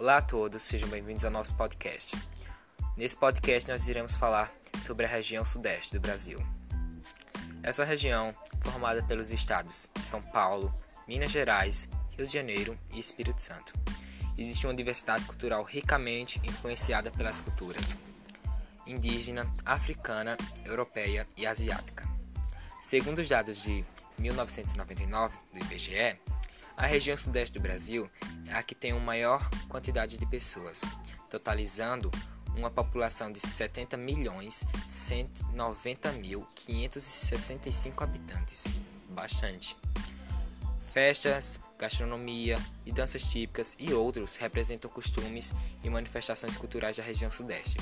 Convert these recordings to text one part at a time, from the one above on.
Olá a todos, sejam bem-vindos ao nosso podcast. Nesse podcast nós iremos falar sobre a região sudeste do Brasil. Essa região, formada pelos estados de São Paulo, Minas Gerais, Rio de Janeiro e Espírito Santo. Existe uma diversidade cultural ricamente influenciada pelas culturas indígena, africana, europeia e asiática. Segundo os dados de 1999 do IBGE, a região sudeste do Brasil a que tem uma maior quantidade de pessoas, totalizando uma população de 70 milhões 190 mil 565 habitantes. Bastante. Festas, gastronomia e danças típicas e outros representam costumes e manifestações culturais da região sudeste.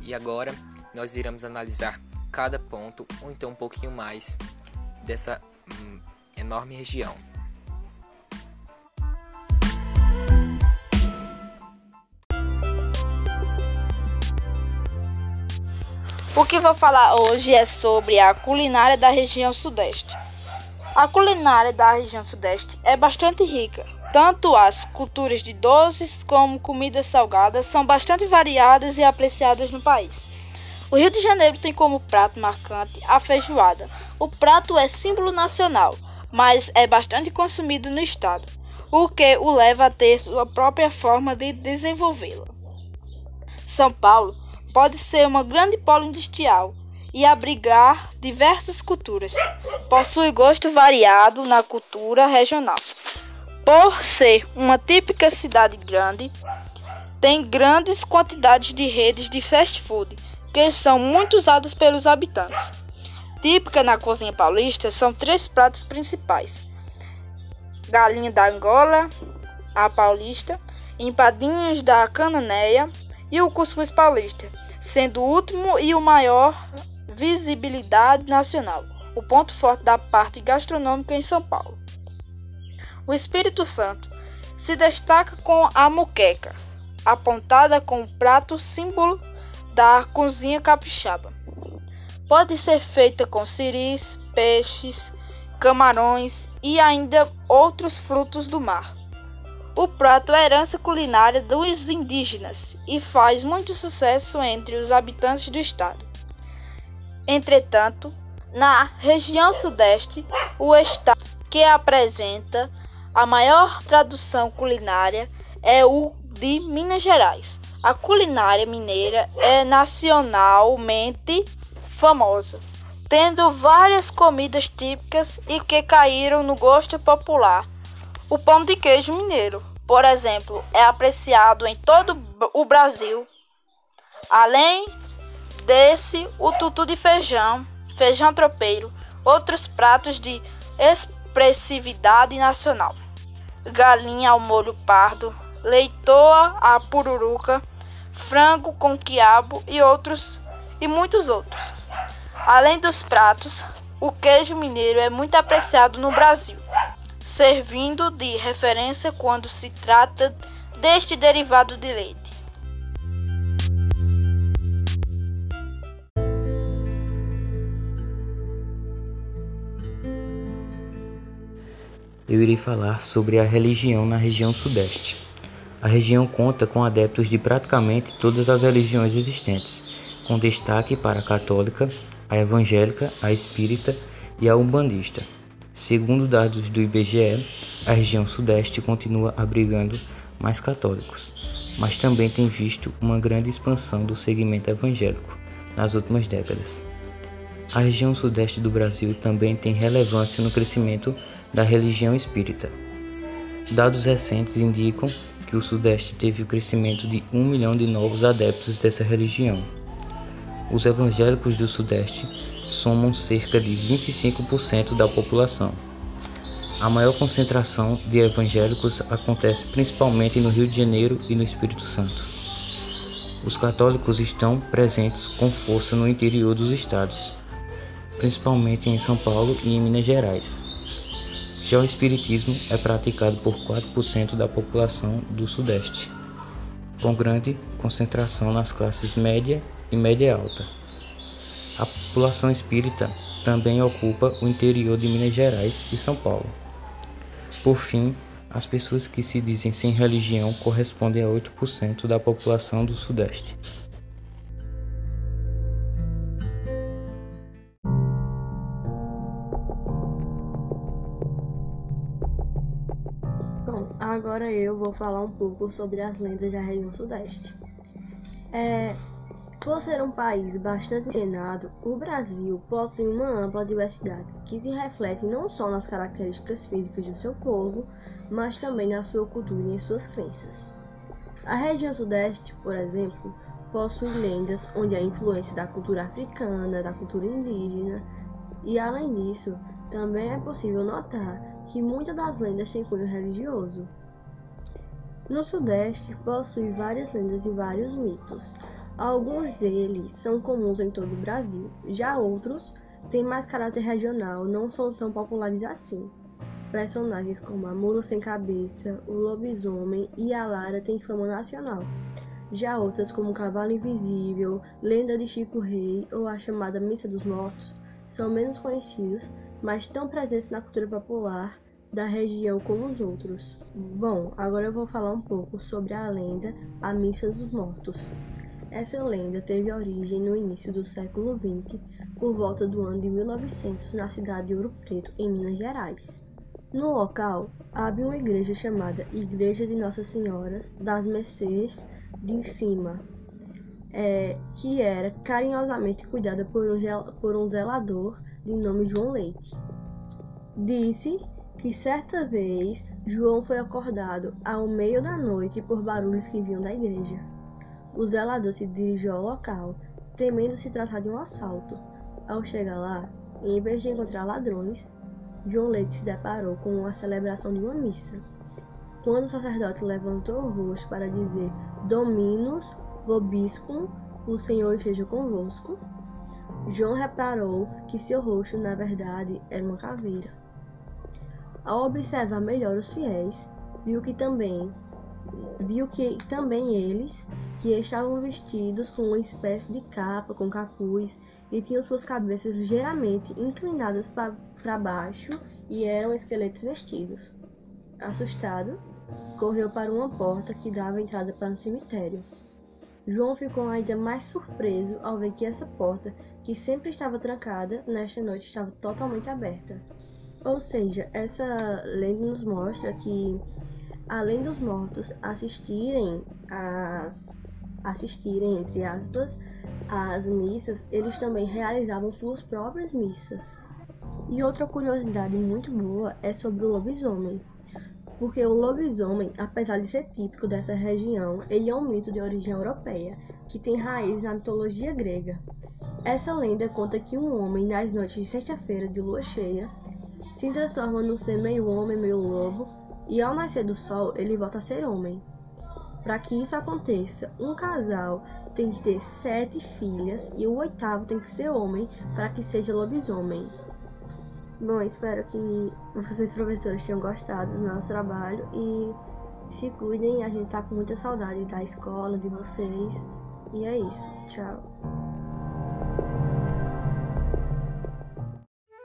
E agora nós iremos analisar cada ponto ou então um pouquinho mais dessa hum, enorme região. O que vou falar hoje é sobre a culinária da região Sudeste. A culinária da região Sudeste é bastante rica. Tanto as culturas de doces como comidas salgadas são bastante variadas e apreciadas no país. O Rio de Janeiro tem como prato marcante a feijoada. O prato é símbolo nacional, mas é bastante consumido no estado, o que o leva a ter sua própria forma de desenvolvê-la. São Paulo pode ser uma grande polo industrial e abrigar diversas culturas. Possui gosto variado na cultura regional. Por ser uma típica cidade grande, tem grandes quantidades de redes de fast food, que são muito usadas pelos habitantes. Típica na cozinha paulista são três pratos principais: galinha da Angola, a paulista, empadinhas da Cananéia e o cuscuz paulista, sendo o último e o maior visibilidade nacional, o ponto forte da parte gastronômica em São Paulo. O Espírito Santo se destaca com a moqueca, apontada como prato símbolo da cozinha capixaba. Pode ser feita com ciris, peixes, camarões e ainda outros frutos do mar. O prato é herança culinária dos indígenas e faz muito sucesso entre os habitantes do estado. Entretanto, na região sudeste, o estado que apresenta a maior tradução culinária é o de Minas Gerais. A culinária mineira é nacionalmente famosa, tendo várias comidas típicas e que caíram no gosto popular. O pão de queijo mineiro, por exemplo, é apreciado em todo o Brasil. Além desse, o tutu de feijão, feijão tropeiro, outros pratos de expressividade nacional. Galinha ao molho pardo, leitoa à pururuca, frango com quiabo e outros e muitos outros. Além dos pratos, o queijo mineiro é muito apreciado no Brasil servindo de referência quando se trata deste derivado de leite. Eu irei falar sobre a religião na região Sudeste. A região conta com adeptos de praticamente todas as religiões existentes, com destaque para a católica, a evangélica, a espírita e a umbandista. Segundo dados do IBGE, a região Sudeste continua abrigando mais católicos, mas também tem visto uma grande expansão do segmento evangélico nas últimas décadas. A região Sudeste do Brasil também tem relevância no crescimento da religião espírita. Dados recentes indicam que o Sudeste teve o crescimento de um milhão de novos adeptos dessa religião. Os evangélicos do Sudeste somam cerca de 25% da população. A maior concentração de evangélicos acontece principalmente no Rio de Janeiro e no Espírito Santo. Os católicos estão presentes com força no interior dos estados, principalmente em São Paulo e em Minas Gerais. Já o Espiritismo é praticado por 4% da população do Sudeste, com grande concentração nas classes média e média alta. A população espírita também ocupa o interior de Minas Gerais e São Paulo. Por fim, As pessoas que se dizem sem religião correspondem a 8% da população do Sudeste. Bom, agora eu vou falar um pouco sobre as lendas da região Sudeste. É, por ser um país bastante ensinado, o Brasil possui uma ampla diversidade que se reflete não só nas características físicas do seu povo, mas também na sua cultura e em suas crenças. A região Sudeste, por exemplo, possui lendas onde a influência da cultura africana, da cultura indígena, e além disso, também é possível notar que muitas das lendas têm cunho religioso. No Sudeste, possui várias lendas e vários mitos. Alguns deles são comuns em todo o Brasil, já outros têm mais caráter regional, não são tão populares assim. Personagens como a Mula Sem Cabeça, o Lobisomem e a Lara têm fama nacional. Já outras, como Cavalo Invisível, Lenda de Chico Rei ou a chamada Missa dos Mortos, são menos conhecidos, mas tão presentes na cultura popular da região como os outros. Bom, agora eu vou falar um pouco sobre a lenda A Missa dos Mortos. Essa lenda teve origem no início do século XX, por volta do ano de 1900, na cidade de Ouro Preto, em Minas Gerais. No local, havia uma igreja chamada Igreja de Nossa Senhora das Mercês de Cima, é, que era carinhosamente cuidada por um, por um zelador de nome João Leite. Disse que certa vez João foi acordado ao meio da noite por barulhos que vinham da igreja. O zelador se dirigiu ao local, temendo se tratar de um assalto. Ao chegar lá, em vez de encontrar ladrões, João Leite se deparou com a celebração de uma missa. Quando o sacerdote levantou o rosto para dizer Dominus vobiscum, o Senhor esteja convosco, João reparou que seu rosto, na verdade, era uma caveira. Ao observar melhor os fiéis, viu que também viu que também eles, que estavam vestidos com uma espécie de capa com capuz e tinham suas cabeças ligeiramente inclinadas para baixo e eram esqueletos vestidos. Assustado, correu para uma porta que dava entrada para o cemitério. João ficou ainda mais surpreso ao ver que essa porta, que sempre estava trancada, nesta noite estava totalmente aberta. Ou seja, essa lenda nos mostra que, além dos mortos assistirem às assistirem entre aspas às missas, eles também realizavam suas próprias missas. E outra curiosidade muito boa é sobre o lobisomem porque o lobisomem, apesar de ser típico dessa região, ele é um mito de origem europeia, que tem raiz na mitologia grega. Essa lenda conta que um homem, nas noites de sexta-feira de lua cheia, se transforma no ser meio homem, meio lobo, e ao nascer do sol, ele volta a ser homem. Para que isso aconteça, um casal tem que ter sete filhas e o oitavo tem que ser homem para que seja lobisomem. Bom, espero que vocês, professores, tenham gostado do nosso trabalho e se cuidem. A gente tá com muita saudade da escola, de vocês. E é isso. Tchau.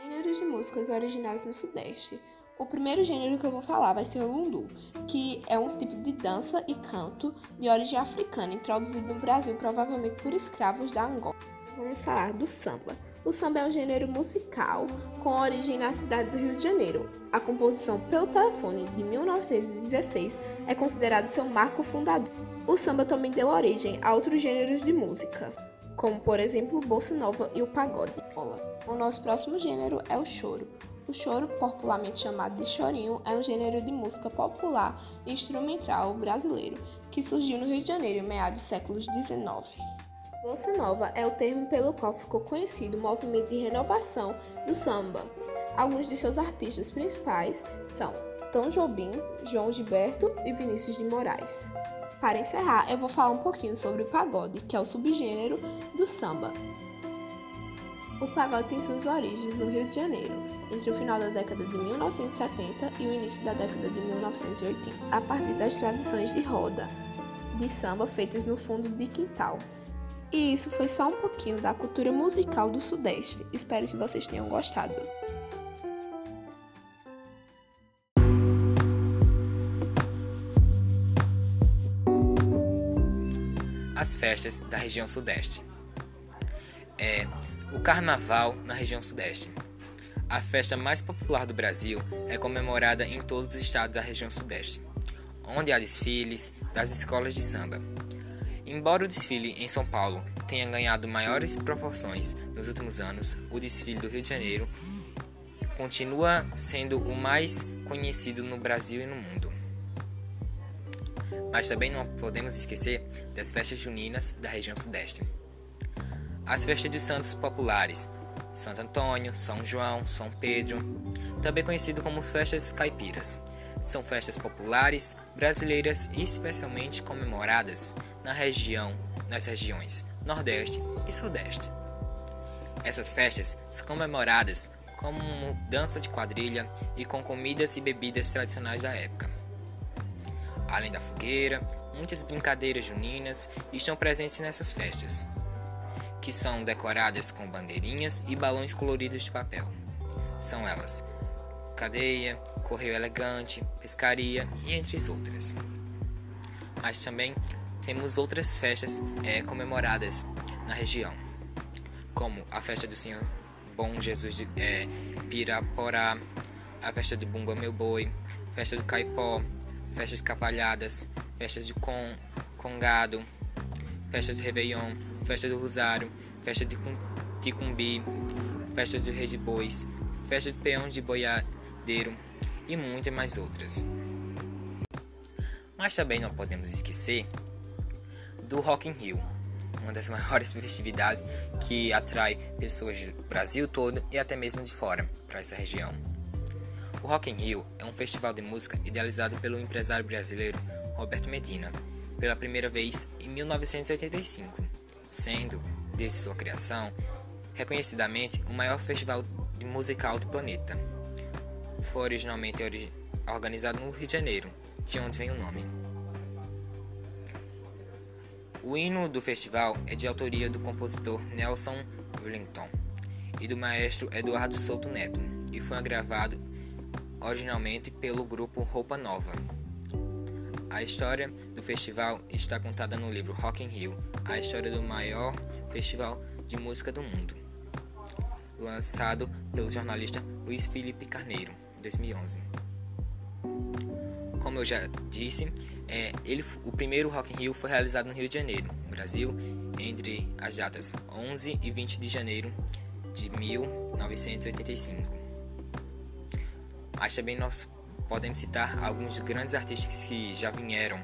Gêneros de músicas originais no Sudeste. O primeiro gênero que eu vou falar vai ser o lundu, que é um tipo de dança e canto de origem africana, introduzido no Brasil provavelmente por escravos da Angola. Vamos falar do samba. O samba é um gênero musical com origem na cidade do Rio de Janeiro. A composição pelo telefone de 1916 é considerado seu marco fundador. O samba também deu origem a outros gêneros de música, como por exemplo o bossa nova e o pagode. O nosso próximo gênero é o choro. O choro, popularmente chamado de chorinho, é um gênero de música popular instrumental brasileiro que surgiu no Rio de Janeiro em meados do século XIX. Bossa Nova é o termo pelo qual ficou conhecido o movimento de renovação do samba. Alguns de seus artistas principais são Tom Jobim, João Gilberto e Vinícius de Moraes. Para encerrar, eu vou falar um pouquinho sobre o pagode, que é o subgênero do samba. O pagode tem suas origens no Rio de Janeiro, entre o final da década de 1970 e o início da década de 1980, a partir das tradições de roda de samba feitas no fundo de quintal. E isso foi só um pouquinho da cultura musical do Sudeste. Espero que vocês tenham gostado. As festas da região Sudeste. É, Carnaval na região Sudeste. A festa mais popular do Brasil é comemorada em todos os estados da região Sudeste, onde há desfiles das escolas de samba. Embora o desfile em São Paulo tenha ganhado maiores proporções nos últimos anos, o desfile do Rio de Janeiro continua sendo o mais conhecido no Brasil e no mundo. Mas também não podemos esquecer das festas juninas da região Sudeste. As festas dos santos populares, Santo Antônio, São João, São Pedro, também conhecido como festas caipiras. São festas populares brasileiras e especialmente comemoradas na região, nas regiões Nordeste e Sudeste. Essas festas são comemoradas como dança de quadrilha e com comidas e bebidas tradicionais da época. Além da fogueira, muitas brincadeiras juninas estão presentes nessas festas que são decoradas com bandeirinhas e balões coloridos de papel. São elas cadeia, correio elegante, pescaria e entre outras. Mas também temos outras festas é, comemoradas na região, como a festa do Senhor Bom Jesus de é, Piraporá, a festa do Bumba Meu Boi, festa do Caipó, festas cavalhadas, festas de con, Congado, festa do Réveillon, festa do Rosário, festa de Ticumbi, festa do Rei de Bois, festa do Peão de Boiadeiro e muitas mais outras. Mas também não podemos esquecer do Rock in Rio, uma das maiores festividades que atrai pessoas do Brasil todo e até mesmo de fora para essa região. O Rock in Rio é um festival de música idealizado pelo empresário brasileiro Roberto Medina pela primeira vez em 1985, sendo, desde sua criação, reconhecidamente o maior festival musical do planeta. Foi originalmente ori organizado no Rio de Janeiro, de onde vem o nome. O hino do festival é de autoria do compositor Nelson Wellington e do maestro Eduardo Souto Neto e foi gravado originalmente pelo grupo Roupa Nova. A história do festival está contada no livro Rock in Rio, a história do maior festival de música do mundo, lançado pelo jornalista Luiz Felipe Carneiro, 2011. Como eu já disse, é, ele, o primeiro Rock in Rio foi realizado no Rio de Janeiro, no Brasil, entre as datas 11 e 20 de janeiro de 1985. Mas também nós podemos citar alguns grandes artistas que já vieram,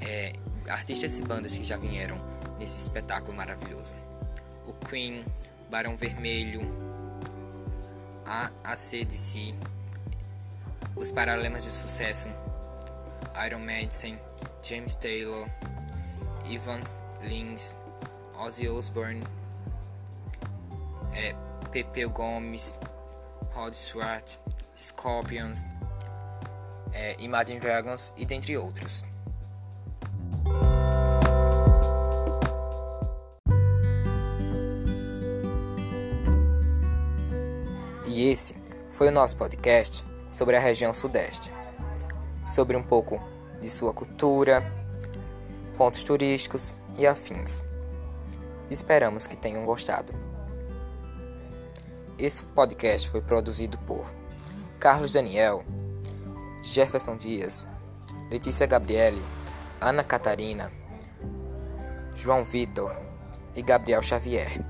é, artistas e bandas que já vieram nesse espetáculo maravilhoso. O Queen, Barão Vermelho, a ACDC, Os Paralemas de Sucesso, Iron Maiden, James Taylor, Ivan Lins, Ozzy Osbourne, é, Pepe Gomes, Rod Stewart, Scorpions, é, Imagine Dragons e dentre outros. E esse foi o nosso podcast sobre a região Sudeste, sobre um pouco de sua cultura, pontos turísticos e afins. Esperamos que tenham gostado. Esse podcast foi produzido por Carlos Daniel Jefferson Dias, Letícia Gabriele, Ana Catarina, João Vitor e Gabriel Xavier.